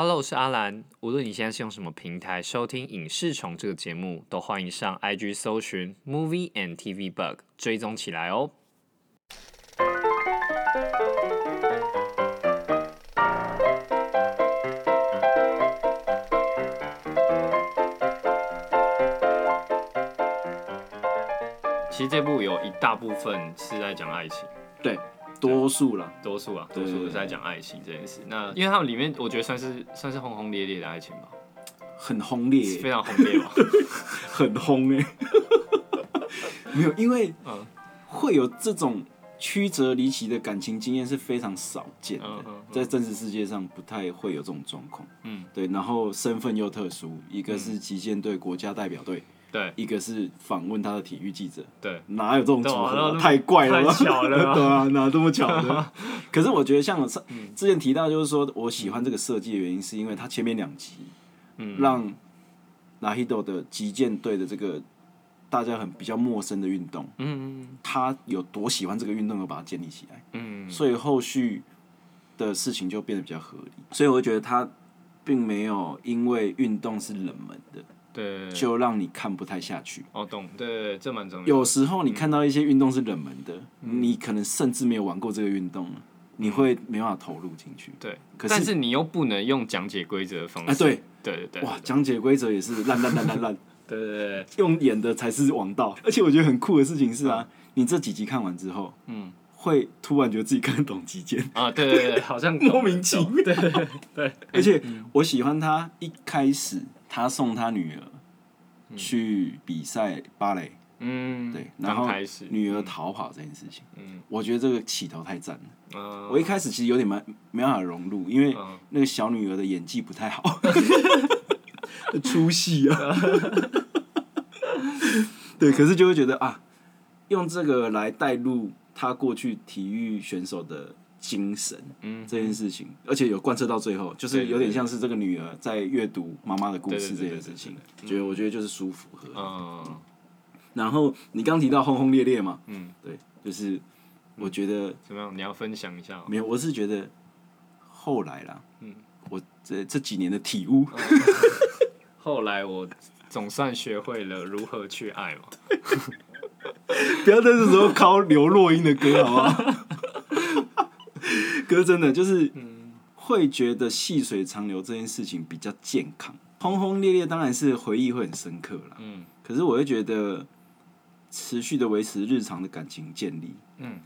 Hello，我是阿兰。无论你现在是用什么平台收听《影视虫》这个节目，都欢迎上 IG 搜寻 Movie and TV Bug 追踪起来哦。其实这部有一大部分是在讲爱情，对，多数了，多数啊，多数是在讲爱情这件事。那因为他们里面，我觉得算是算是轰轰烈烈的爱情吧，很轰烈，非常轰烈吧。很轰哎、没有，因为嗯。会有这种曲折离奇的感情经验是非常少见的，嗯嗯嗯。在真实世界上不太会有这种状况。嗯，对，然后身份又特殊，一个是击剑队国家代表队，对。一个是访问他的体育记者，对，哪有这种组合太怪了吧，太巧了。吧 对啊，哪这么巧的？可是我觉得像我上嗯。之前提到，就是说我喜欢这个设计的原因，是因为它前面两集嗯，让 Nahido 的击剑队的这个大家很比较陌生的运动，嗯他有多喜欢这个运动而把它建立起来，嗯。所以后续的事情就变得比较合理。所以我觉得他并没有因为运动是冷门的，对，就让你看不太下去。哦懂，对对对，这蛮重要。有时候你看到一些运动是冷门的，嗯你可能甚至没有玩过这个运动，你会没办法投入进去。对，可是但是你又不能用讲解规则的方式。啊，对，对对对，哇，讲解规则也是烂烂烂烂烂，对对对，用演的才是王道。而且我觉得很酷的事情是啊，你这几集看完之后，嗯会突然觉得自己看得懂击剑，啊，对对对，好像 莫名其妙。对对对对，而且我喜欢他一开始他送他女儿去比赛芭蕾，嗯，对，然后开始，女儿逃跑这件事情，嗯。我觉得这个起头太赞了。嗯，我一开始其实有点没没办法融入，因为嗯那个小女儿的演技不太好，出戏啊。对，可是就会觉得啊，用这个来带入他过去体育选手的精神嗯这件事情，而且有贯彻到最后，就是有点像是这个女儿在阅读妈妈的故事这件事情，觉得我觉得就是舒服和。嗯然后你刚提到轰轰烈烈嘛，嗯，对，就是我觉得怎么样？你要分享一下？没有，我是觉得后来啦，嗯我这这几年的体悟，后来我总算学会了如何去爱嘛。不要在这时候敲刘若英的歌，好不好？歌真的就是，会觉得细水长流这件事情比较健康。轰轰烈烈当然是回忆会很深刻啦，嗯。可是我会觉得持续的维持日常的感情建立，嗯。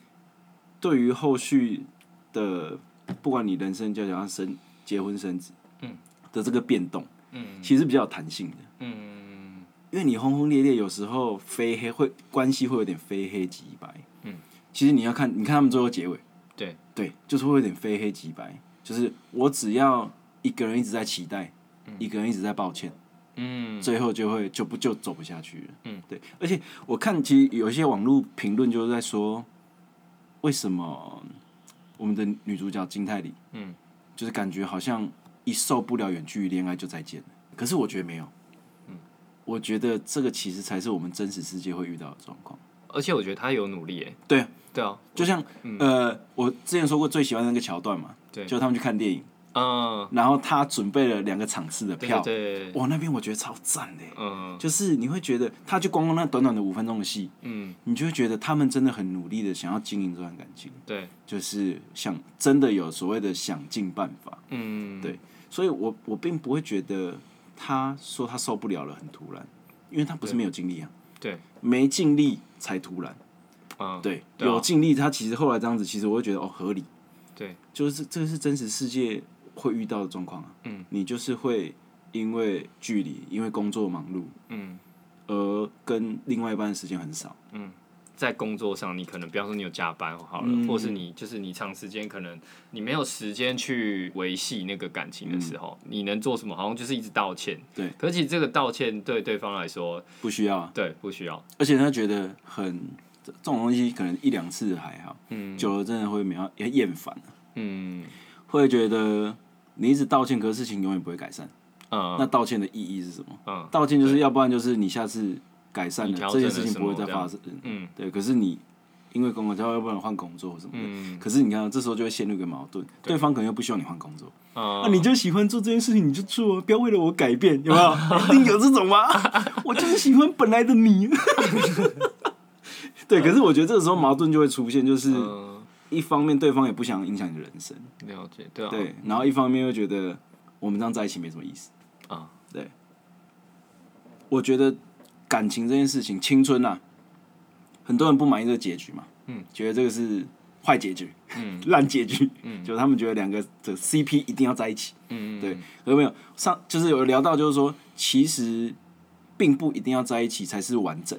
对于后续的不管你人生就想要生结婚生子，嗯。的这个变动，嗯。其实比较有弹性的。嗯。因为你轰轰烈烈，有时候非黑会关系会有点非黑即白。嗯，其实你要看，你看他们最后结尾，对对，就是会有点非黑即白，就是我只要一个人一直在期待，一个人一直在抱歉，嗯最后就会就不就走不下去了。嗯，对，而且我看其实有一些网络评论就是在说，为什么我们的女主角金泰里，嗯，就是感觉好像一受不了远距离恋爱就再见了，可是我觉得没有。嗯我觉得这个其实才是我们真实世界会遇到的状况。而且我觉得他有努力诶。对，对啊，就像、呃，我之前说过最喜欢的那个桥段嘛，对就他们去看电影，嗯，然后他准备了两个场次的对票，对对，哇，那边我觉得超赞的耶，嗯就是你会觉得，他就光光那短短的五分钟的戏，嗯你就会觉得他们真的很努力的想要经营这段感情，对，就是想真的有所谓的想尽办法，嗯。对所以我我并不会觉得他说他受不了了很突然，因为他不是没有尽力啊，对，没尽力才突然，嗯对，对啊。有尽力，他其实后来这样子，其实我会觉得哦合理，对，就是这个是真实世界会遇到的状况啊，嗯，你就是会因为距离，因为工作忙碌，嗯。而跟另外一半的时间很少，在工作上，你可能比方说你有加班好了，嗯或是你就是你长时间可能你没有时间去维系那个感情的时候，你能做什么？好像就是一直道歉。嗯对，可是其实这个道歉对对方来说，不需要啊，对不需要。而且他觉得很这这种东西可能一两次还好，嗯久了真的会没有也厌烦啊嗯会觉得你一直道歉，可是事情永远不会改善。嗯那道歉的意义是什么？嗯道歉就是要不然就是你下次改善了，这件事情不会再发生。嗯对，可是你因为公公交要不然换工作或什么的。嗯可是你看，这时候就会陷入一个矛盾，对方可能又不希望你换工作，啊啊，你就喜欢做这件事情，你就做啊，不要为了我改变，有没有？一定有这种吗？我就是喜欢本来的你。对，可是我觉得这个时候矛盾就会出现，就是嗯，一方面对方也不想影响你的人生，了解，对啊，对，然后一方面又觉得我们这样在一起没什么意思。啊，对我觉得感情这件事情，青春啊，很多人不满意这个结局嘛，嗯，觉得这个是坏结局，嗯，烂结局，嗯。就他们觉得两个的 CP 一定要在一起，嗯，对，有没有？上就是有聊到，就是说其实并不一定要在一起才是完整，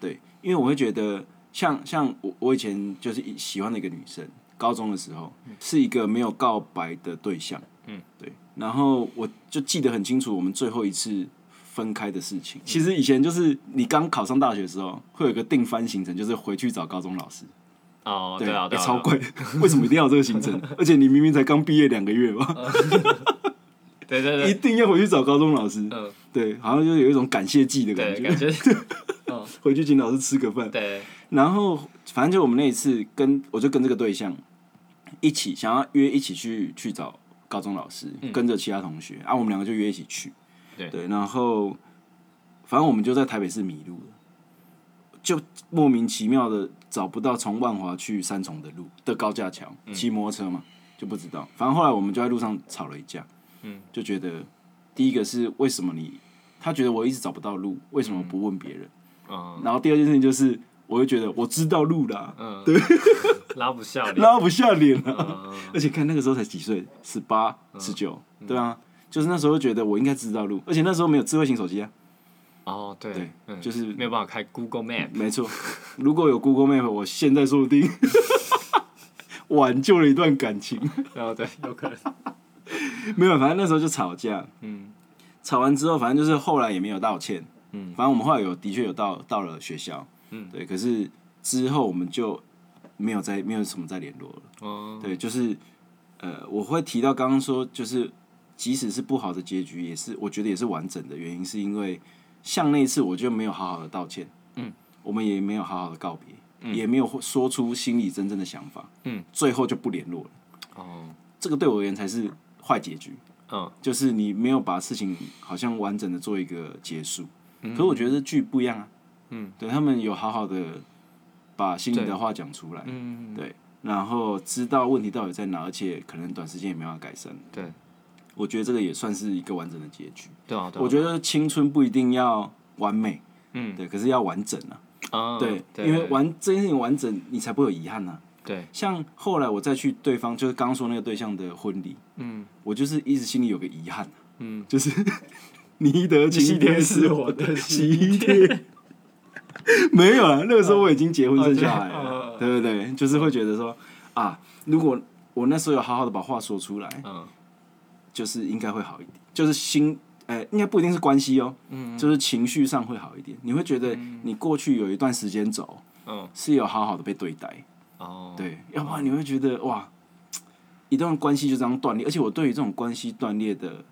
对，因为我会觉得像像我我以前就是喜欢的一个女生，高中的时候是一个没有告白的对象，嗯，对，然后我就记得很清楚，我们最后一次。分开的事情，其实以前就是你刚考上大学的时候，会有一个定番行程，就是回去找高中老师。哦，对啊，对啊，欸超贵，为什么一定要有这个行程？而且你明明才刚毕业两个月吧，对对一，定要回去找高中老师。嗯，对，好像就有一种感谢祭的感对，觉，感觉，嗯，回去请老师吃个饭。对，然后反正就我们那一次跟我就跟这个对象一起想要约一起去去找高中老师，跟着其他同学啊，我们两个就约一起去。对。对，然后反正我们就在台北市迷路了，就莫名其妙的找不到从万华去三重的路的高架桥，骑摩托车嘛就不知道。反正后来我们就在路上吵了一架，嗯，就觉得第一个是为什么你他觉得我一直找不到路，为什么不问别人？嗯。然后第二件事情就是，我会觉得我知道路啦，嗯，拉不下脸，拉不下脸啊。嗯。而且看那个时候才几岁，十八、十九，对啊，就是那时候觉得我应该知道路，而且那时候没有智慧型手机啊。哦，对对，嗯就是没有办法开 Google Map，没错，如果有 Google Map，我现在说不定 挽救了一段感情。然 后对，有可能，没有，反正那时候就吵架，嗯吵完之后，反正就是后来也没有道歉。嗯，反正我们后来有的确有到到了学校，嗯，对，可是之后我们就没有再没有什么再联络了。哦，对，就是呃，我会提到刚刚说，就是即使是不好的结局，也是我觉得也是完整的原因，是因为像那一次我就没有好好的道歉，嗯，我们也没有好好的告别，也没有说出心里真正的想法，嗯，最后就不联络了。哦，这个对我而言才是坏结局，嗯，就是你没有把事情好像完整的做一个结束。可是我觉得剧不一样啊，嗯，对他们有好好的把心里的话讲出来，嗯，对，然后知道问题到底在哪，而且可能短时间也没办法改善。对，我觉得这个也算是一个完整的结局。对啊，对啊我觉得青春不一定要完美，嗯，对，可是要完整啊。啊，对，对，因为完这件事情完整，你才不会有遗憾呐、对，像后来我再去对方，就是刚刚说那个对象的婚礼，嗯。我就是一直心里有个遗憾，嗯，就是 你的今天是我的喜帖。没有啊，那个时候我已经结婚生小孩哦了，对。对不对？就是会觉得说啊，如果我那时候有好好的把话说出来，嗯就是应该会好一点，就是心，呃，应该不一定是关系哦，嗯就是情绪上会好一点。你会觉得你过去有一段时间走嗯，是有好好的被对待，哦，对，要不然你会觉得哇，一段关系就这样断裂。而且我对于这种关系断裂的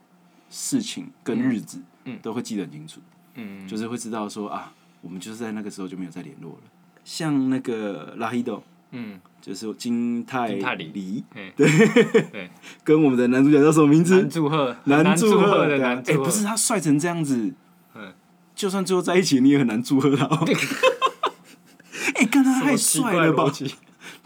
事情跟日子，嗯都会记得很清楚，嗯，就是会知道说啊，我们就是在那个时候就没有再联络了。像那个拉希斗，嗯，就是金泰金泰梨。梨，嘿。对。对，跟我们的男主角叫什么名字？男祝贺，男祝祝贺的男祝贺，不是他帅成这样子，嗯。就算最后在一起，你也很难祝贺他哦。哎、看他太帅了吧！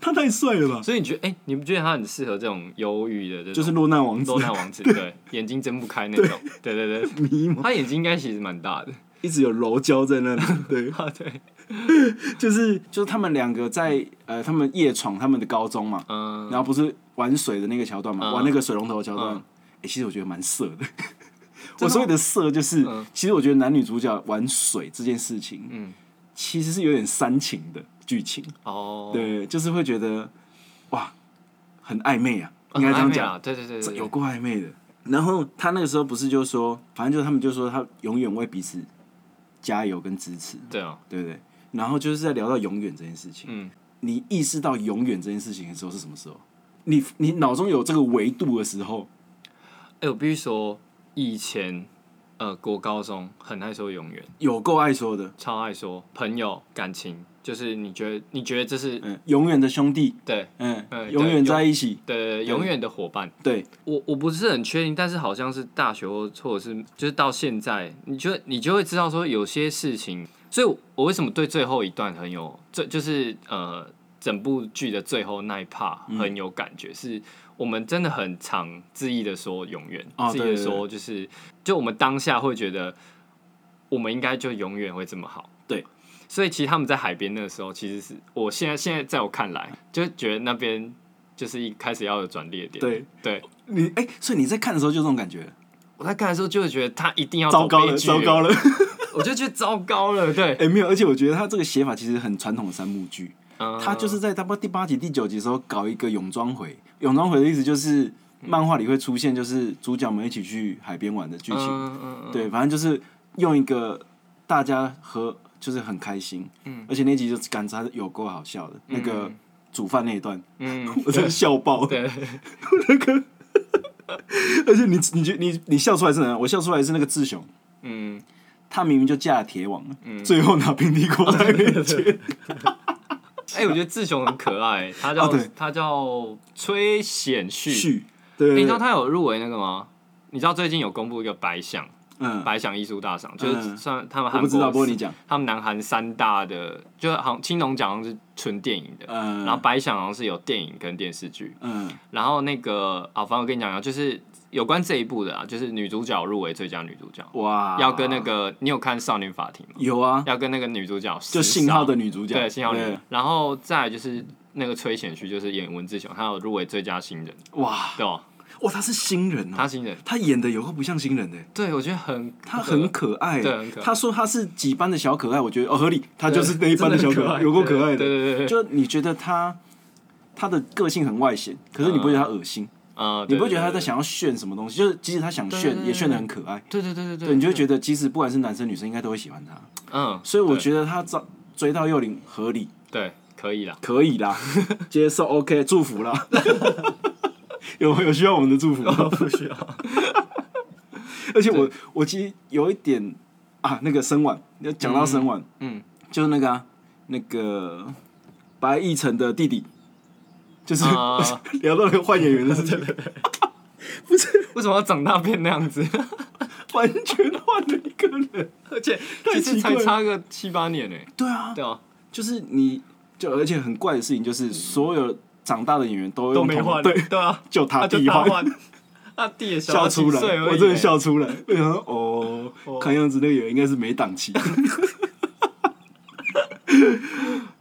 他太帅了吧！所以你觉得，哎、你不觉得他很适合这种忧郁的就是落难王子。落，难王子，对，眼睛睁不开那种，对对对，迷茫，他眼睛应该其实蛮大的，一直有柔焦在那里。对，啊对，就是就是他们两个在呃，他们夜闯他们的高中嘛，嗯，然后不是玩水的那个桥段嘛，嗯玩那个水龙头的桥段。嗯哎、其实我觉得蛮色的。我所谓的色，就是、嗯其实我觉得男女主角玩水这件事情，嗯，其实是有点煽情的剧情。哦，对，就是会觉得哇，很暧昧啊，应该这样讲，啊，对对对有过暧昧的。然后他那个时候不是就说，反正就是他们就说他永远为彼此加油跟支持，对啊，对不对？然后就是在聊到永远这件事情，嗯，你意识到永远这件事情的时候是什么时候？你你脑中有这个维度的时候，哎、我必须说，以前，呃国高中很爱说永远，有够爱说的，超爱说朋友感情，就是你觉得你觉得这是嗯，永远的兄弟，对嗯，嗯永远在一起，对永远的伙伴。对，我我不是很确定，但是好像是大学或或者是就是到现在，你就你就会知道说有些事情，所以我我为什么对最后一段很有，这就是呃整部剧的最后那一 part 嗯很有感觉，是我们真的很常恣意的说永远，恣意的说就是就我们当下会觉得我们应该就永远会这么好，对。所以其实他们在海边那个时候，其实是我现在现在在我看来，就觉得那边就是一开始要有转捩点。对。对，你哎、所以你在看的时候就这种感觉，我在看的时候就会觉得他一定要糟糕了，糟糕了，我就觉得糟糕了。对，哎、没有，而且我觉得他这个写法其实很传统的三幕剧，嗯他就是在差不多第八集、第九集的时候搞一个泳装回，泳装回的意思就是漫画里会出现，就是主角们一起去海边玩的剧情，对，反正就是用一个大家和就是很开心，嗯。而且那集就感觉有够好笑的，那个煮饭那一段，嗯，我真的笑爆，对，而且你你觉你你笑出来是哪样？我笑出来是那个志雄，嗯，他明明就架了铁网嗯，最后拿平底锅在面前，哎，我觉得志雄很可爱，他叫哦他叫崔显旭。你知道他有入围那个吗？你知道最近有公布一个白想嗯，白想艺术大赏，就是嗯。算他们韩我不知道，你讲，他们南韩三大的，就是好像青龙奖好像是纯电影的，嗯，然后白想好像是有电影跟电视剧，嗯，然后那个啊，反正我跟你讲讲，就是有关这一部的啊，就是女主角入围最佳女主角，哇，要跟那个你有看《少年法庭》吗？有啊，要跟那个女主角就信号的女主角，对信号女。对，然后再就是那个崔显旭，就是演文志雄，他有入围最佳新人，哇。对吧？哇，他是新人哦，他新人，他演的有个不像新人的，对我觉得很他很可爱，对很可爱。他说他是几班的小可爱，我觉得哦合理，他就是那一班的小可爱，有够可爱的，对对对对，就你觉得他他的个性很外显，可是你不会觉得他恶心，呃，你不会觉得他在想要炫什么东西，就是即使他想炫，也炫的很可爱，对对对对对对，你就会觉得即使不管是男生女生，应该都会喜欢他，嗯，所以我觉得他追追到幼龄合理，对可以啦，可以啦，接受 OK，祝福啦。有有需要我们的祝福吗？不需要，而且我我其实有一点啊，那个生晚，要讲到生晚，嗯，就是那个啊、那个白亦晨的弟弟，就是、啊。聊到那个换演员的事情，为什么要长大变那样子？完全换了一个人。而且其实才差个七八年呢，对啊，对啊，就是你就而且很怪的事情就是，所有长大的演员都都没换对，对啊，就他弟换。他弟也笑出来我真的笑出来。我想说，哦，哦。看样子那个演员应该是没档期。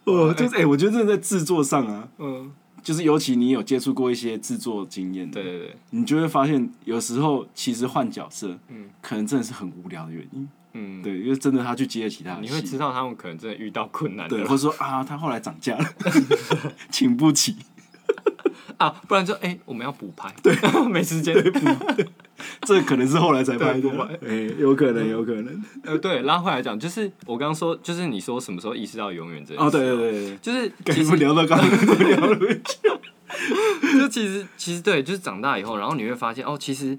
哦，就是哎、我觉得真的在制作上啊，嗯，就是尤其你有接触过一些制作经验的，对对对，你就会发现，有时候其实换角色，嗯。可能真的是很无聊的原因。嗯，对，因为真的他去接了其他你会知道他们可能真的遇到困难的对，或者说啊，他后来涨价了，请不起。啊，不然就哎、我们要补拍，对，没时间。补，这可能是后来才拍对的，哎、有可能，有可能。呃，对，拉回来讲，就是我刚刚说，就是你说什么时候意识到永远这件哦，对对对对，就是跟其实你们聊到刚刚怎么聊了？就其实其实对，就是长大以后，然后你会发现哦，其实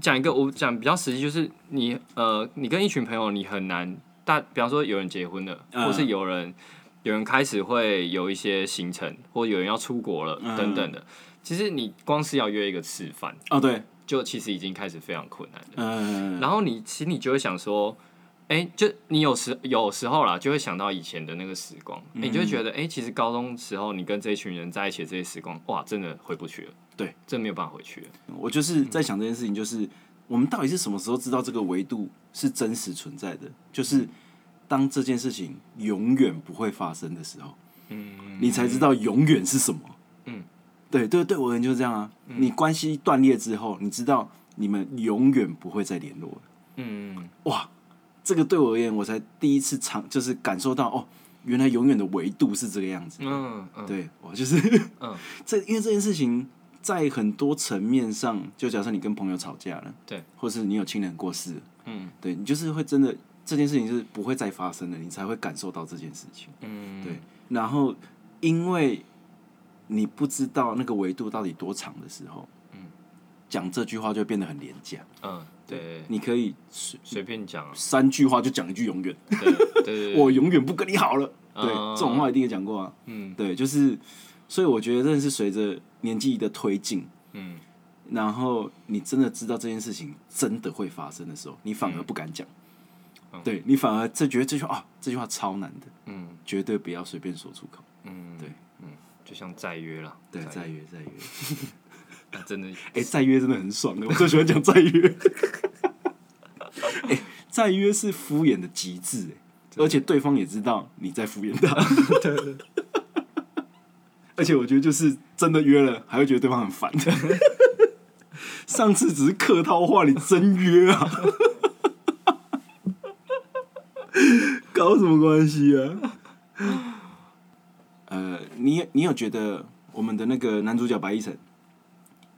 讲一个我讲比较实际，就是你呃，你跟一群朋友，你很难大，比方说有人结婚了，嗯。或是有人有人开始会有一些行程，或有人要出国了、嗯等等的。其实你光是要约一个吃饭，哦，对，就其实已经开始非常困难了。嗯，然后你其实你就会想说，哎、就你有时有时候啦，就会想到以前的那个时光，嗯你就会觉得，哎、其实高中时候你跟这一群人在一起的这些时光，哇，真的回不去了。对，真没有办法回去了。我就是在想这件事情，就是我们到底是什么时候知道这个维度是真实存在的？就是当这件事情永远不会发生的时候，嗯，你才知道永远是什么。嗯，对对对，我而言就是这样啊。你关系断裂之后，你知道你们永远不会再联络了。嗯，哇，这个对我而言，我才第一次尝，就是感受到哦，原来永远的维度是这个样子。嗯嗯，对，我就是嗯 这，因为这件事情在很多层面上，就假设你跟朋友吵架了，对，或是你有亲人过世，嗯对你就是会真的这件事情是不会再发生的，你才会感受到这件事情。嗯，对，然后因为你不知道那个维度到底多长的时候，嗯，讲这句话就变得很廉价。嗯，对，你可以随随便讲，三句话就讲一句永远，对对对，我永远不跟你好了。对，嗯这种话一定也讲过啊。嗯对，就是，所以我觉得真的是随着年纪的推进，嗯然后你真的知道这件事情真的会发生的时候，你反而不敢讲。对你反而这觉得这句话啊，这句话超难的，嗯绝对不要随便说出口。嗯，对，嗯，就像再约了，对，再约再约，那真的，哎、再约真的很爽的，我最喜欢讲再约。哎、再约是敷衍的极致，哎，而且对方也知道你在敷衍他。对而且我觉得就是真的约了，还会觉得对方很烦。上次只是客套话，你真约啊？搞什么关系啊？呃，你你有觉得我们的那个男主角白一晨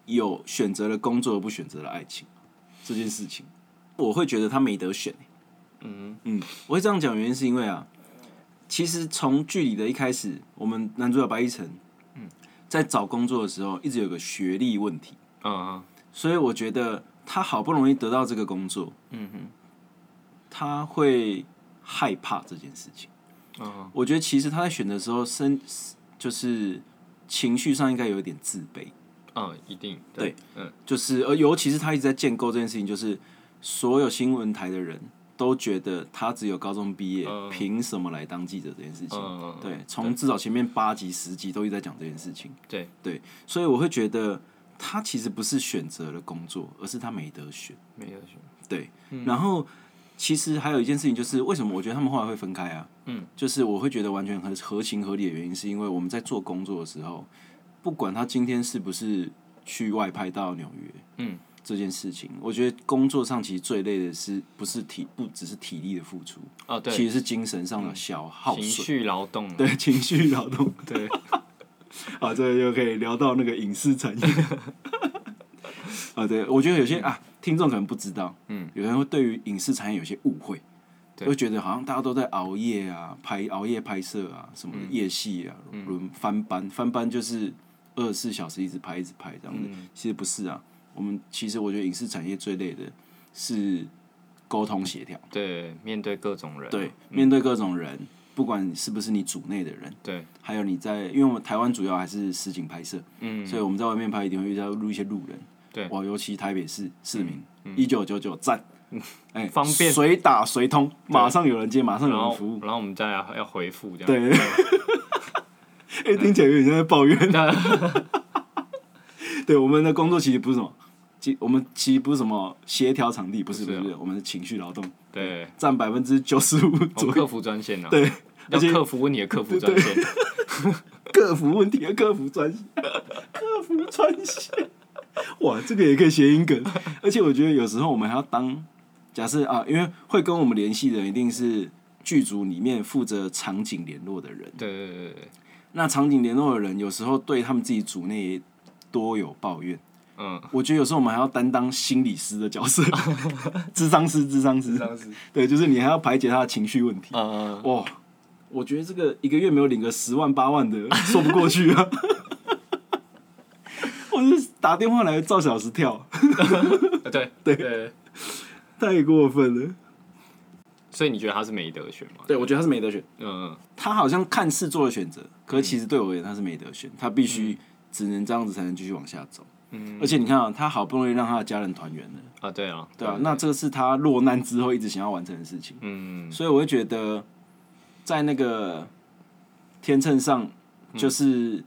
有选择了工作而不选择了爱情这件事情，我会觉得他没得选、欸。嗯。嗯，我会这样讲，原因是因为啊，其实从剧里的一开始，我们男主角白一晨，在找工作的时候，一直有个学历问题，嗯。所以我觉得他好不容易得到这个工作，嗯哼。他会害怕这件事情。嗯。我觉得其实他在选的时候，身就是情绪上应该有一点自卑，嗯，一定对，嗯。就是呃，尤其是他一直在建构这件事情，就是所有新闻台的人都觉得他只有高中毕业，嗯。凭、什么来当记者这件事情？嗯，对，从至少前面八集、十集都一直在讲这件事情。对。对，所以我会觉得他其实不是选择了工作，而是他没得选。没得选，对，然后其实还有一件事情就是，为什么我觉得他们后来会分开啊？嗯，就是我会觉得完全合合情合理的原因，是因为我们在做工作的时候，不管他今天是不是去外派到纽约，嗯，这件事情，我觉得工作上其实最累的是不是体不只是体力的付出，哦对，其实是精神上的消耗情损，绪劳动，对 情绪劳动。对，啊，这个就可以聊到那个影视产业。啊，对，我觉得有些啊，听众可能不知道，嗯，有人会对于影视产业有些误会，对。会觉得好像大家都在熬夜啊，拍熬夜拍摄啊，什么夜戏啊，轮翻班，翻班就是二十四小时一直拍一直拍这样子。其实不是啊，我们其实我觉得影视产业最累的是沟通协调，对，面对各种人，对，面对各种人，不管是不是你组内的人，对，还有你在，因为我们台湾主要还是实景拍摄，嗯，所以我们在外面拍一定会遇到录一些路人，对。嗯哇，尤其台北市市民，一九九九赞，哎，方便。随打随通，马上有人接，马上有人服务，然后我们再来要回复这样，对，哎，听起来有点像在抱怨，对，我们的工作其实不是什么，其我们其实不是什么协调场地，不是不是我们是情绪劳动，对，占百分之九十五我们左右，客服专线啊，对，要而且克服问题的客服专线，客服问题的客服专线，客服专线，哇，这个也可以谐音梗。而且我觉得有时候我们还要当，假设啊，因为会跟我们联系的人一定是剧组里面负责场景联络的人。对对对对对，那场景联络的人有时候对他们自己组内也多有抱怨。嗯，我觉得有时候我们还要担当心理师的角色，智商师，智商师，商师，对，就是你还要排解他的情绪问题。嗯，哇，我觉得这个一个月没有领个十万八万的，说不过去啊！我是打电话来照小时跳，对 对。对，太过分了。所以你觉得他是没得选吗？对，我觉得他是没得选，嗯，他好像看似做了选择，可是其实对我而言他是没得选，他必须只能这样子才能继续往下走。嗯。而且你看啊，他好不容易让他的家人团圆了，啊，对啊，对啊，那这个是他落难之后一直想要完成的事情，嗯，所以我会觉得在那个天秤上，就是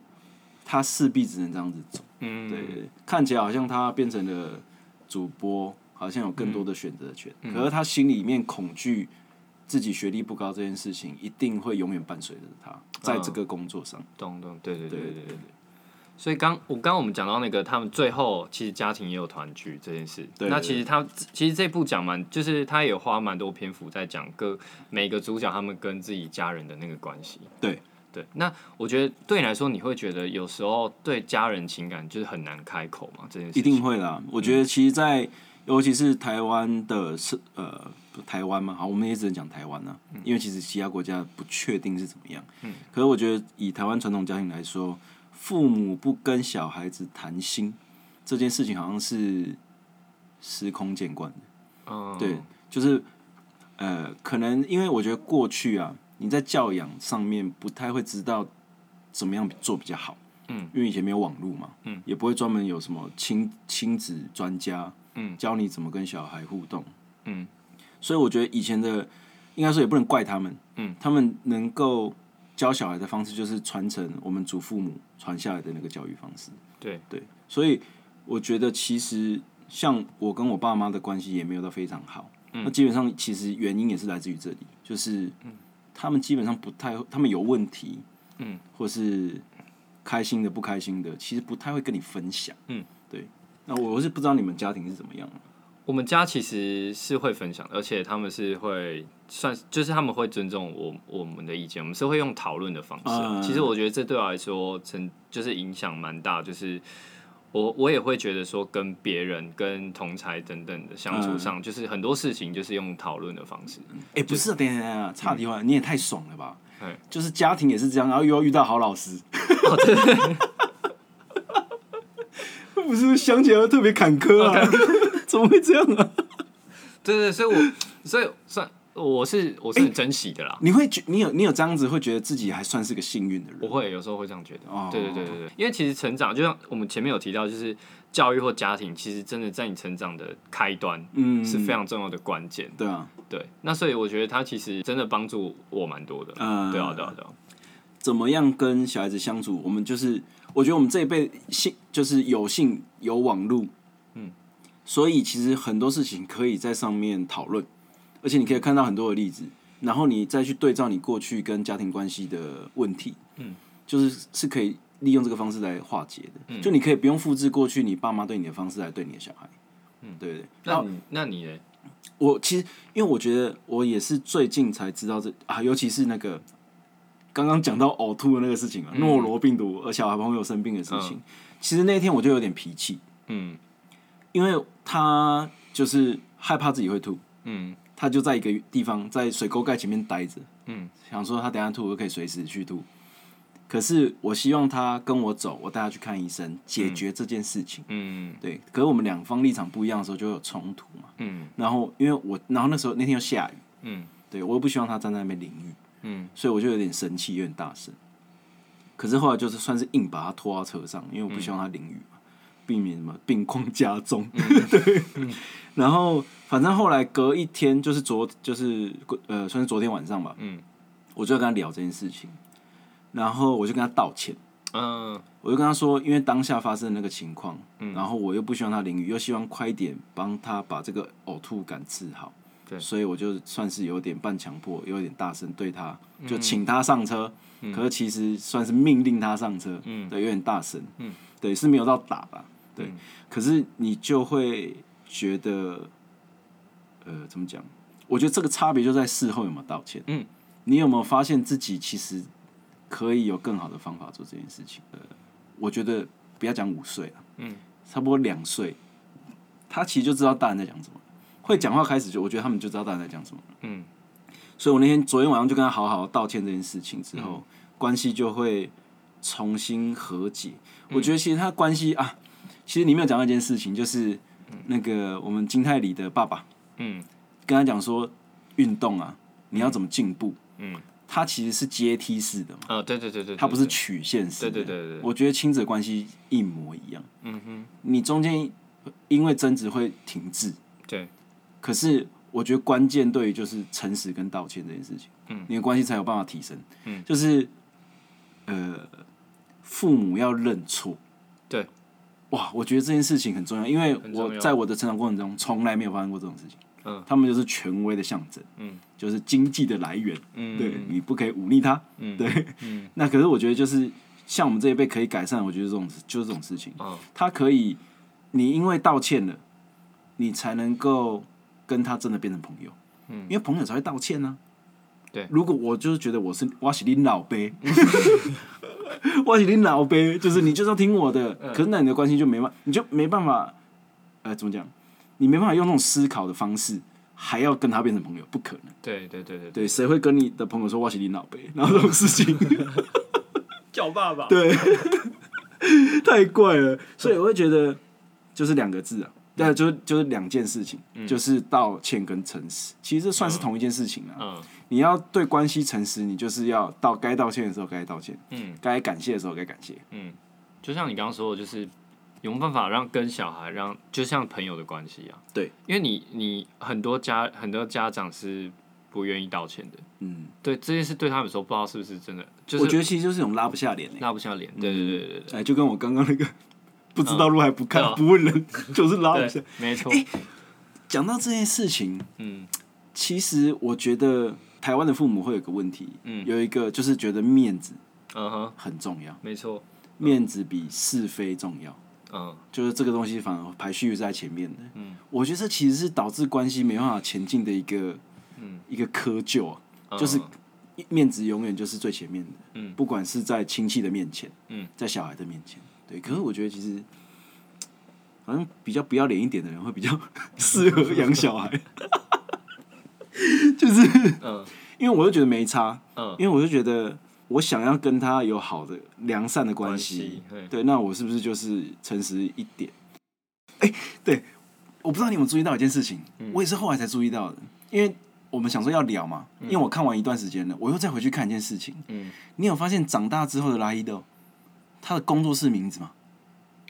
他势必只能这样子走。嗯，对，看起来好像他变成了主播，好像有更多的选择权。可是他心里面恐惧自己学历不高这件事情，一定会永远伴随着他，在这个工作上。懂懂，对对对对对对对。所以刚我刚刚我们讲到那个，他们最后其实家庭也有团聚这件事。对对那其实他其实这部讲蛮，就是他也有花蛮多篇幅在讲各每个主角他们跟自己家人的那个关系。对对，那我觉得对你来说，你会觉得有时候对家人情感就是很难开口嘛？这件事一定会啦。我觉得其实在，尤其是台湾的是呃不台湾嘛，好，我们也只能讲台湾啊，因为其实其他国家不确定是怎么样。嗯。可是我觉得以台湾传统家庭来说，父母不跟小孩子谈心这件事情好像是司空见惯的。嗯，对，就是呃，可能因为我觉得过去啊，你在教养上面不太会知道怎么样做比较好。嗯，因为以前没有网络嘛，嗯，也不会专门有什么亲亲子专家，嗯，教你怎么跟小孩互动。嗯，所以我觉得以前的应该说也不能怪他们，嗯，他们能够教小孩的方式就是传承我们祖父母传下来的那个教育方式。对。对，所以我觉得其实像我跟我爸妈的关系也没有到非常好，嗯。那基本上其实原因也是来自于这里，就是他们基本上不太，他们有问题，嗯，或是开心的不开心的，其实不太会跟你分享，嗯，对。那我是不知道你们家庭是怎么样，我们家其实是会分享的，而且他们是会算，就是他们会尊重我我们的意见，我们是会用讨论的方式。其实我觉得这对我来说，成就是影响蛮大，就是我我也会觉得说，跟别人、跟同才等等的相处上，就是很多事情就是用讨论的方式。哎、不是，等一下等一下，差题话，你也太爽了吧哎？就是家庭也是这样，然后又要遇到好老师，哦，对对对 不是想起来特别坎坷啊？怎么会这样啊？对对，所以我所以算我是我是很珍惜的啦。你会觉你有你有这样子会觉得自己还算是个幸运的人我？会有时候会这样觉得，哦对对对对对，因为其实成长就像我们前面有提到，就是教育或家庭，其实真的在你成长的开端嗯，是非常重要的关键。对啊。对，那所以我觉得他其实真的帮助我蛮多的。嗯对啊，对啊，对啊。怎么样跟小孩子相处？我们就是，我觉得我们这一辈幸就是有幸有网络，嗯，所以其实很多事情可以在上面讨论，而且你可以看到很多的例子，然后你再去对照你过去跟家庭关系的问题，嗯，就是是可以利用这个方式来化解的。嗯。就你可以不用复制过去你爸妈对你的方式来对你的小孩，嗯，对不对？那那你呢？我其实因为我觉得我也是最近才知道这啊，尤其是那个刚刚讲到呕吐的那个事情啊，诺罗病毒而小孩朋友生病的事情，其实那天我就有点脾气，嗯。因为他就是害怕自己会吐，嗯他就在一个地方在水沟盖前面待着，嗯。想说他等下吐我可以随时去吐，可是我希望他跟我走，我带他去看医生，解决这件事情。嗯对，可是我们两方立场不一样的时候，就会有冲突嘛。嗯。然后因为我，然后那时候那天又下雨，嗯。对我又不希望他站在那边淋雨，嗯。所以我就有点生气，有点大声。可是后来就是算是硬把他拖到车上，因为我不希望他淋雨嘛，避免什么病况加重。对，然后反正后来隔一天，就是昨就是呃，算是昨天晚上吧，嗯我就跟他聊这件事情，然后我就跟他道歉。嗯我就跟他说，因为当下发生的那个情况，然后我又不希望他淋雨，又希望快一点帮他把这个呕吐感治好，对所以我就算是有点半强迫，有点大声对他，就请他上车，可是其实算是命令他上车，嗯对，有点大声，嗯对，是没有到打吧，对，嗯可是你就会觉得，呃，怎么讲？我觉得这个差别就在事后有没有道歉，嗯，你有没有发现自己其实可以有更好的方法做这件事情？呃，我觉得不要讲五岁了，嗯，差不多两岁，他其实就知道大人在讲什么，会讲话开始就，我觉得他们就知道大人在讲什么。嗯所以我那天昨天晚上就跟他好好道歉这件事情之后，关系就会重新和解。我觉得其实他关系啊，其实你没有讲到一件事情，就是那个我们金泰里的爸爸嗯。跟他讲说，运动啊，你要怎么进步？嗯，他其实是阶梯式的嘛，啊，对对对对，它不是曲线式的。对对对对对。我觉得亲子关系一模一样，嗯哼，你中间因为争执会停滞，对，可是我觉得关键对于就是诚实跟道歉这件事情，嗯，你的关系才有办法提升，嗯，就是呃，父母要认错，对，哇，我觉得这件事情很重要，因为我在我的成长过程中从来没有发生过这种事情，嗯，他们就是权威的象征，嗯，就是经济的来源，嗯，对你不可以忤逆他，嗯。对，嗯。那可是我觉得就是像我们这一辈可以改善，我觉得这种就是这种事情，哦他可以，你因为道歉了，你才能够跟他真的变成朋友，嗯。因为朋友才会道歉呢、对。如果我就是觉得我是我是你老辈，我是你老辈，就是你就是要听我的，嗯可是那你的关系就没办，你就没办法，呃，怎么讲？你没办法用那种思考的方式，还要跟他变成朋友，不可能。对对对对对，谁会跟你的朋友说我是你老辈？然后这种事情，叫爸爸，对，太怪了。所以我会觉得，就是两个字啊，对，就是就是两件事情，就是道歉跟诚实，其实这算是同一件事情啊。嗯你要对关系诚实，你就是要到该道歉的时候该道歉，嗯该感谢的时候该感谢。嗯，就像你刚刚说的，就是有没有办法让跟小孩让就像朋友的关系啊？对，因为你你很多家很多家长是不愿意道歉的，嗯，对这件事对他们说不知道是不是真的，就是我觉得其实就是一种拉不下脸、欸，拉不下脸。对对对对对哎，就跟我刚刚那个不知道路还不看、不问人，就是拉不下对。，没错。讲到这件事情，嗯其实我觉得台湾的父母会有个问题，嗯。有一个就是觉得面子嗯哼，很重要，没错。面子比是非重要。嗯。就是这个东西反而排序在前面的。嗯，我觉得这其实是导致关系没办法前进的一个嗯，一个窠臼啊，嗯。就是面子永远就是最前面的。嗯。不管是在亲戚的面前，嗯，在小孩的面前，对。可是我觉得其实好像比较不要脸一点的人会比较 适合养小孩，就是嗯。因为我就觉得没差，嗯。因为我就觉得我想要跟他有好的良善的关关系系，对对，那我是不是就是诚实一点？哎、对，我不知道你有没有注意到一件事情，嗯。我也是后来才注意到的，因为我们想说要聊嘛，因为我看完一段时间了，我又再回去看一件事情，嗯，你有发现长大之后的拉伊豆，他的工作室名字吗？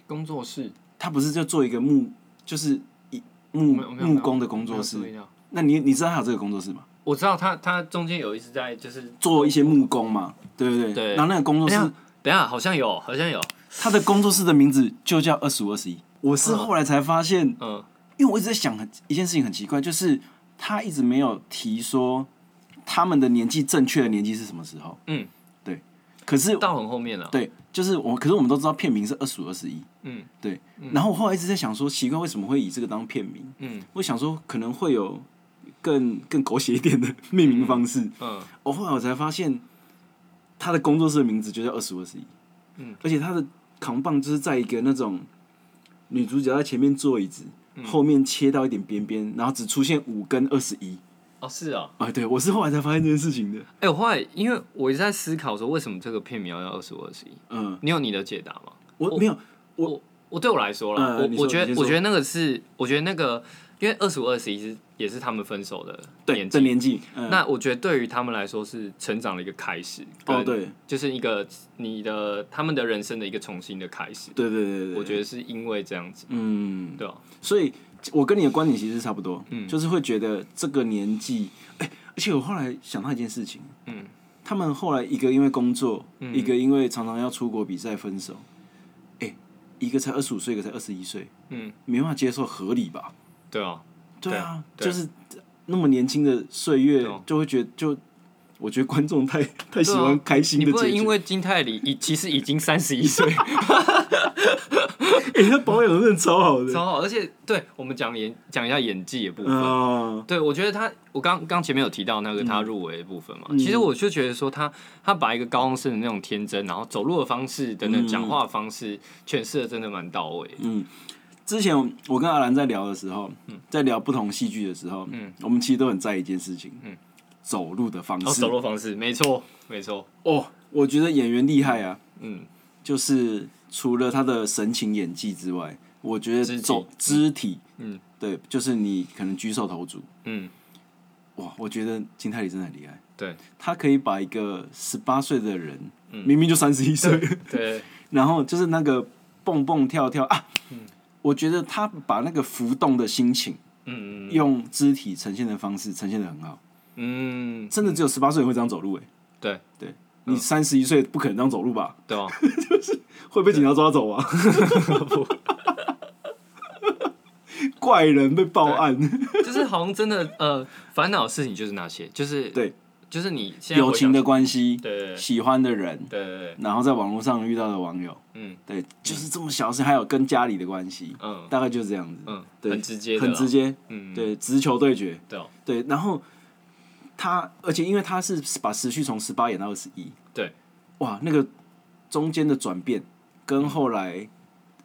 工作室。他不是就做一个木，就是一木木工的工作室那你你知道他有这个工作室吗？我知道他他中间有一直在就是做一些木工嘛，对不对？对然后那个工作室等一下，等下好像有好像有，他的工作室的名字就叫二十五二十一。我是后来才发现，嗯因为我一直在想很一件事情很奇怪，就是他一直没有提说他们的年纪正确的年纪是什么时候。嗯，对可是到很后面了。对，就是我，可是我们都知道片名是二十五二十一。嗯对，然后我后来一直在想说，奇怪为什么会以这个当片名？嗯我想说可能会有更更狗血一点的 命名方式。嗯我后来我才发现，他的工作室的名字就叫二十五二十一。嗯，而且他的扛棒就是在一个那种女主角在前面坐椅子，嗯后面切到一点边边，然后只出现五跟二十一。哦是啊，啊，对我是后来才发现这件事情的。哎、我后来因为我一直在思考说为什么这个片名要叫二十五二十一，嗯，你有你的解答吗？我没有，我我对我来说了，嗯我我觉得我觉得那个是，我觉得那个因为二十五二十一是也是他们分手的对年纪，这年纪，嗯、那我觉得对于他们来说是成长的一个开始，哦对，就是一个你的他们的人生的一个重新的开始。对对对对，我觉得是因为这样子，嗯，对啊？所以我跟你的观点其实差不多，嗯。就是会觉得这个年纪，哎、而且我后来想到一件事情，嗯。他们后来一个因为工作，嗯。一个因为常常要出国比赛分手，哎、一个才二十五岁，一个才二十一岁，嗯，没办法接受，合理吧？对啊，对啊，对就是那么年轻的岁月就会觉得就。我觉得观众太太喜欢开心你的结局，不能因为金泰梨已其实已经三十一岁，哎、他保养的真的超好的。超好，而且对我们讲演讲一下演技的部分，啊，对，我觉得他，我刚刚前面有提到那个他入围的部分嘛，嗯。其实我就觉得说他他把一个高中生的那种天真，然后走路的方式等等，嗯。讲话的方式诠释的真的蛮到位。嗯，之前我跟阿兰在聊的时候，在聊不同戏剧的时候，嗯。我们其实都很在意一件事情，嗯。走路的方式。走路方式，没错，没错，哦，我觉得演员厉害啊，嗯。就是除了他的神情演技之外，我觉得走肢体，嗯。对，就是你可能举手投足，嗯，哇，我觉得金泰梨真的很厉害，对。他可以把一个十八岁的人，嗯。明明就三十一岁，对，然后就是那个蹦蹦跳跳啊，我觉得他把那个浮动的心情。嗯嗯用肢体呈现的方式呈现的很好，嗯，真的只有十八岁人会这样走路哎、对。对。你三十一岁不可能这样走路吧？对吧？就是，会被警察抓走啊？怪人被报案，就是好像真的呃，烦恼的事情就是那些，就是对就是你友情的关系，对对喜欢的人，对对对，然后在网络上遇到的网友，嗯。对，就是这么小事，还有跟家里的关系，嗯。大概就是这样子，嗯，对，很直接，很直接，嗯，对，直球对决，对哦。对，然后他，而且因为他是把时序从十八演到二十一，对，哇，那个中间的转变跟后来，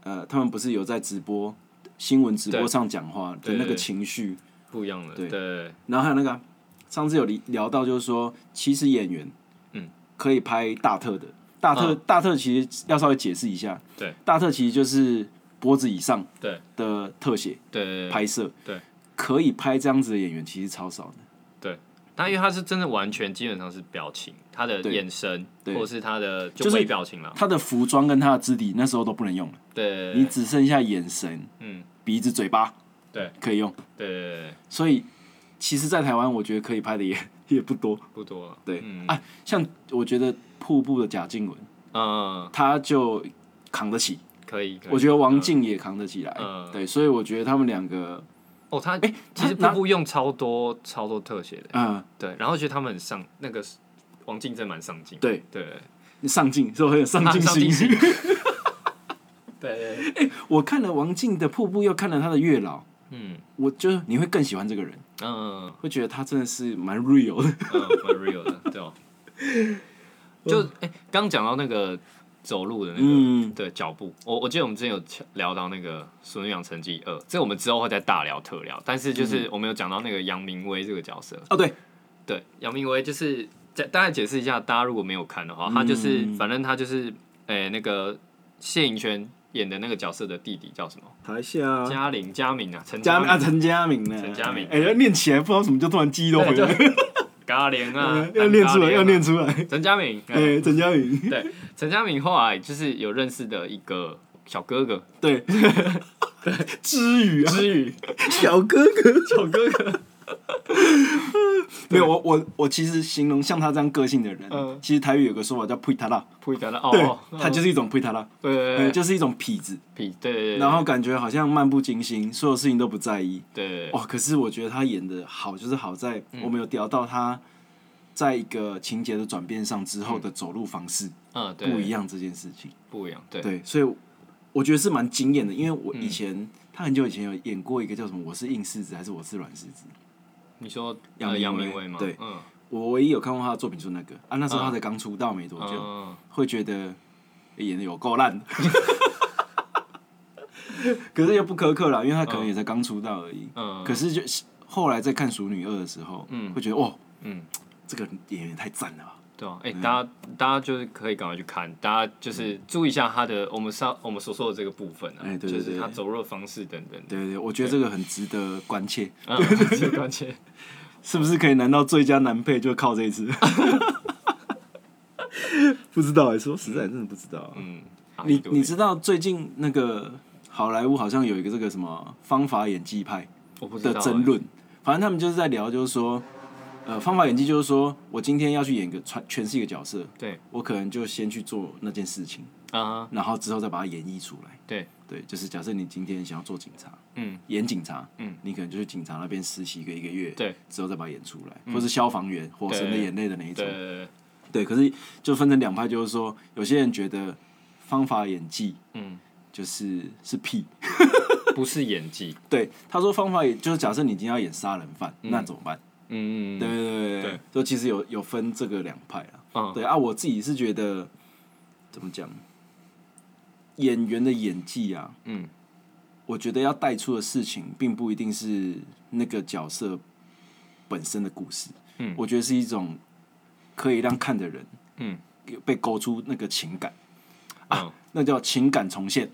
呃，他们不是有在直播新闻直播上讲话的那个情绪，不一样的，对。对。然后还有那个啊上次有聊聊到，就是说，其实演员，嗯，可以拍大特的，大特、嗯。大特其实要稍微解释一下，对，大特其实就是脖子以上对。的特写对对对，拍摄，对，可以拍这样子的演员其实超少的。但因为他是真的完全基本上是表情，他的眼神对。或者是他的就就是微表情了。他的服装跟他的肢体那时候都不能用了，对，你只剩下眼神、嗯，鼻子、嘴巴对。可以用。对对对对，所以其实，在台湾我觉得可以拍的也 也不多。不多。了。对、嗯。啊，像我觉得瀑布的贾静雯，嗯，他就扛得起，可以。可以。我觉得王静也扛得起来。嗯。对，所以我觉得他们两个，哦，他哎、其实他瀑布用超多超多特写的，嗯、对，然后觉得他们很上那个王静真蛮上进，对。对，上进，是不是？很有上进心？对。哎，我看了王静的瀑布，又看了他的月老，嗯。我就你会更喜欢这个人，嗯会觉得他真的是蛮 real 的。嗯，蛮 real 的，对哦。就哎，刚讲到那个走路的那个嗯，对脚步，我我记得我们之前有聊到那个《熟女养成绩二》，这个我们之后会再大聊特聊。但是就是我们有讲到那个杨明威这个角色，哦对，对，杨明威就是大大概解释一下，大家如果没有看的话，他就是嗯。反正他就是诶、那个谢颖轩演的那个角色的弟弟叫什么？台下嘉玲、嘉敏啊，陈嘉明啊陈嘉敏呢？陈嘉敏。哎、要念起来，不知道什么就突然记忆都回来，嘉玲啊嗯，要念出来，要念出来。陈嘉敏。哎、哎陈嘉敏，对，陈嘉敏后来就是有认识的一个小哥哥，对，知语啊，知宇小哥哥。小哥哥，没有，我我我其实形容像他这样个性的人，嗯。其实台语有个说法叫“呸他啦不的”，对哦，，他就是一种呸他啦，哎，对对对，就是一种痞子，痞，对对对，然后感觉好像漫不经心，所有事情都不在意。对对对。哇，可是我觉得他演的好，就是好在我们有聊到他在一个情节的转变上之后的走路方式嗯，对不一，样这件事情。不一样，对，对，所以我觉得是蛮惊艳的，因为我以前、他很久以前有演过一个叫什么“我是硬柿子还是我是软柿子你说杨呃杨明威吗？对嗯，”，我唯一有看过他的作品就是那个啊，那时候他才刚出道没多久，嗯，会觉得演的有够烂，可是又不苛刻啦，因为他可能也才刚出道而已。嗯，可是就后来在看《熟女二》的时候，嗯。会觉得哦，嗯，这个演员太赞了吧。对啊，哎，大家大家就是可以赶快去看，大家就是注意一下他的我们上我们所说的这个部分啊哎，对就是他走路的方式等等，对对对，我觉得这个很值得关切，嗯，值得关切，是不是可以拿到最佳男配就靠这一次？不知道哎、说实在真的不知道啊、嗯，你你知道最近那个好莱坞好像有一个这个什么方法演技派的我不知道争论，反正他们就是在聊，就是说，呃，方法演技就是说我今天要去演一个全诠释一个角色，对。我可能就先去做那件事情，啊，然后之后再把它演绎出来。对，对，就是假设你今天想要做警察，嗯。演警察，嗯，你可能就去警察那边实习一个一个月，对。之后再把它演出来，或是消防员、火神的眼泪的那一种。对，对对。可是就分成两派，就是说，有些人觉得方法演技嗯，就是是屁，不是演技，对，他说方法演就是假设你今天要演杀人犯，那怎么办？嗯，对对对对，就其实有有分这个两派啊。嗯，对啊，我自己是觉得怎么讲，演员的演技啊，嗯，我觉得要带出的事情，并不一定是那个角色本身的故事，嗯。我觉得是一种可以让看的人，嗯，被勾出那个情感，嗯那叫情感重现。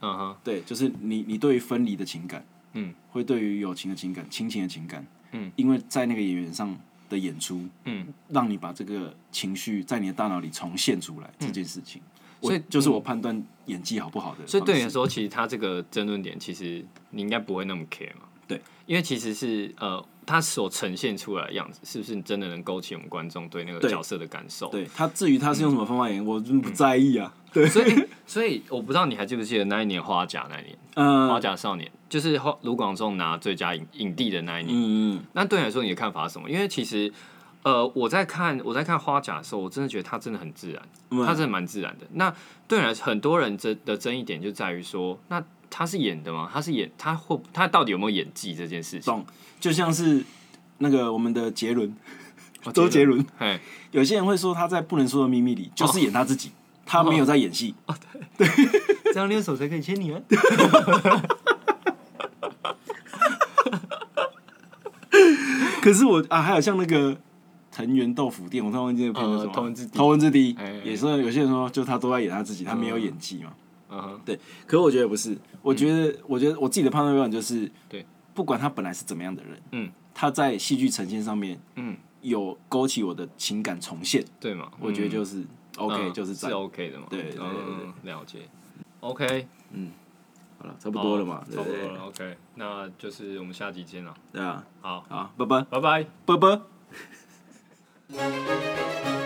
嗯哼，对，就是你你对于分离的情感，嗯，会对于友情的情感、亲情的情感，嗯，因为在那个演员上的演出，嗯，让你把这个情绪在你的大脑里重现出来、这件事情，所以就是我判断演技好不好的。所以对你来说，其实他这个争论点，其实你应该不会那么 care 嘛。对，因为其实是呃，他所呈现出来的样子，是不是真的能勾起我们观众对那个角色的感受？对他至于他是用什么方法演，我真不在意啊。对，所以，所以我不知道你还记不记得那一年花甲那一年，花嗯甲少年就是后卢广仲拿最佳影影帝的那一年。嗯嗯那对你来说，你的看法是什么？因为其实，呃，我在看我在看花甲的时候，我真的觉得他真的很自然，嗯，他真的蛮自然的。那对你来说，很多人争的争议点就在于说，那他是演的吗？他是演他会他到底有没有演技这件事情？懂，就像是那个我们的杰伦，哦 周杰伦，哎，有些人会说他在《不能说的秘密》里就是演他自己，他没有在演戏。这样练手才可以牵你啊。可是我啊，还有像那个藤原豆腐店，我突然忘记那个片子是什么，呃头文字 D 头文字 D，哎也是有些人说，就他都在演他自己，他没有演技嘛。嗯。哼，可是我觉得不是，我觉得，我觉得我自己的判断标准就是，对，不管他本来是怎么样的人，嗯，他在戏剧呈现上面，嗯，有勾起我的情感重现，对嘛？我觉得就是 OK，嗯就是是。OK 的嘛。对对对对嗯，了解。OK，嗯好了，差不多了嘛？差不多了。OK，那就是我们下集见了。对啊，好，好，拜拜，拜拜。拜拜。